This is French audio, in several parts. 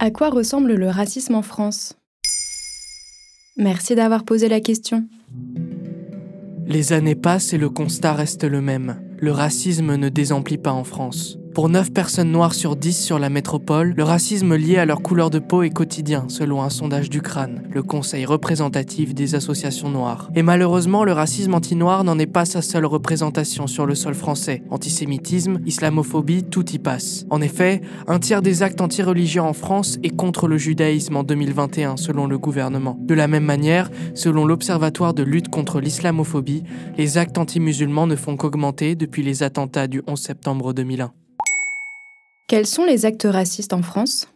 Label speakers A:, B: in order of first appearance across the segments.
A: À quoi ressemble le racisme en France? Merci d'avoir posé la question.
B: Les années passent et le constat reste le même. Le racisme ne désemplit pas en France. Pour 9 personnes noires sur 10 sur la métropole, le racisme lié à leur couleur de peau est quotidien, selon un sondage du crâne, le conseil représentatif des associations noires. Et malheureusement, le racisme anti-noir n'en est pas sa seule représentation sur le sol français. Antisémitisme, islamophobie, tout y passe. En effet, un tiers des actes anti-religieux en France est contre le judaïsme en 2021, selon le gouvernement. De la même manière, selon l'Observatoire de lutte contre l'islamophobie, les actes anti-musulmans ne font qu'augmenter depuis les attentats du 11 septembre 2001.
A: Quels sont les actes racistes en France?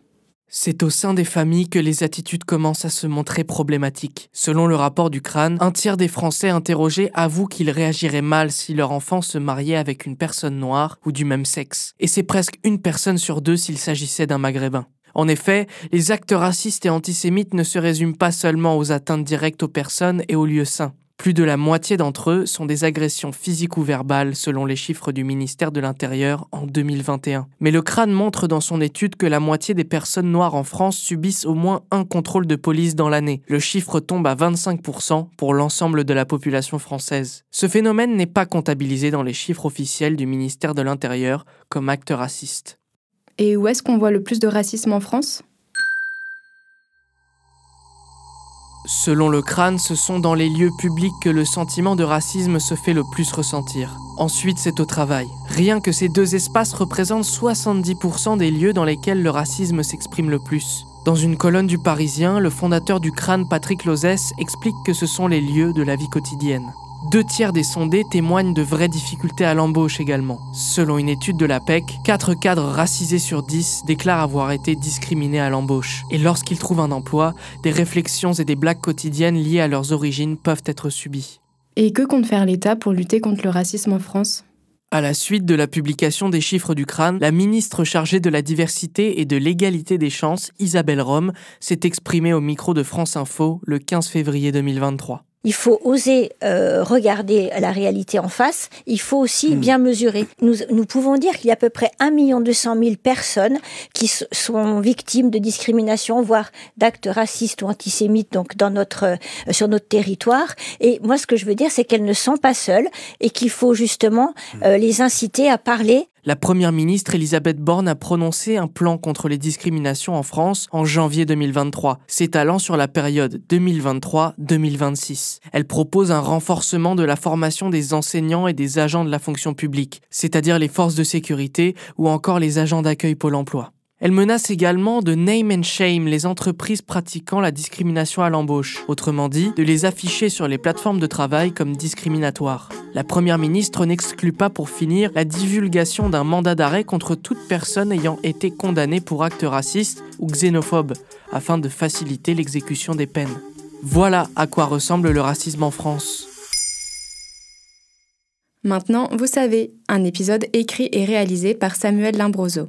B: C'est au sein des familles que les attitudes commencent à se montrer problématiques. Selon le rapport du crâne, un tiers des Français interrogés avouent qu'ils réagiraient mal si leur enfant se mariait avec une personne noire ou du même sexe. Et c'est presque une personne sur deux s'il s'agissait d'un maghrébin. En effet, les actes racistes et antisémites ne se résument pas seulement aux atteintes directes aux personnes et aux lieux saints. Plus de la moitié d'entre eux sont des agressions physiques ou verbales selon les chiffres du ministère de l'Intérieur en 2021. Mais le crâne montre dans son étude que la moitié des personnes noires en France subissent au moins un contrôle de police dans l'année. Le chiffre tombe à 25% pour l'ensemble de la population française. Ce phénomène n'est pas comptabilisé dans les chiffres officiels du ministère de l'Intérieur comme acte raciste.
A: Et où est-ce qu'on voit le plus de racisme en France?
B: Selon le crâne, ce sont dans les lieux publics que le sentiment de racisme se fait le plus ressentir. Ensuite, c'est au travail. Rien que ces deux espaces représentent 70% des lieux dans lesquels le racisme s'exprime le plus. Dans une colonne du Parisien, le fondateur du crâne Patrick Lozès explique que ce sont les lieux de la vie quotidienne. Deux tiers des sondés témoignent de vraies difficultés à l'embauche également. Selon une étude de la PEC, 4 cadres racisés sur 10 déclarent avoir été discriminés à l'embauche. Et lorsqu'ils trouvent un emploi, des réflexions et des blagues quotidiennes liées à leurs origines peuvent être subies.
A: Et que compte faire l'État pour lutter contre le racisme en France?
B: À la suite de la publication des chiffres du crâne, la ministre chargée de la diversité et de l'égalité des chances, Isabelle Rome, s'est exprimée au micro de France Info le 15 février 2023.
C: Il faut oser euh, regarder la réalité en face. Il faut aussi bien mesurer. Nous, nous pouvons dire qu'il y a à peu près 1 200 000 personnes qui sont victimes de discrimination, voire d'actes racistes ou antisémites, donc dans notre euh, sur notre territoire. Et moi, ce que je veux dire, c'est qu'elles ne sont pas seules et qu'il faut justement euh, les inciter à parler
B: la première ministre Elisabeth Borne a prononcé un plan contre les discriminations en France en janvier 2023, s'étalant sur la période 2023-2026. Elle propose un renforcement de la formation des enseignants et des agents de la fonction publique, c'est-à-dire les forces de sécurité ou encore les agents d'accueil Pôle emploi. Elle menace également de name and shame les entreprises pratiquant la discrimination à l'embauche, autrement dit, de les afficher sur les plateformes de travail comme discriminatoires. La Première ministre n'exclut pas pour finir la divulgation d'un mandat d'arrêt contre toute personne ayant été condamnée pour actes racistes ou xénophobes, afin de faciliter l'exécution des peines. Voilà à quoi ressemble le racisme en France.
A: Maintenant, vous savez, un épisode écrit et réalisé par Samuel Limbroso.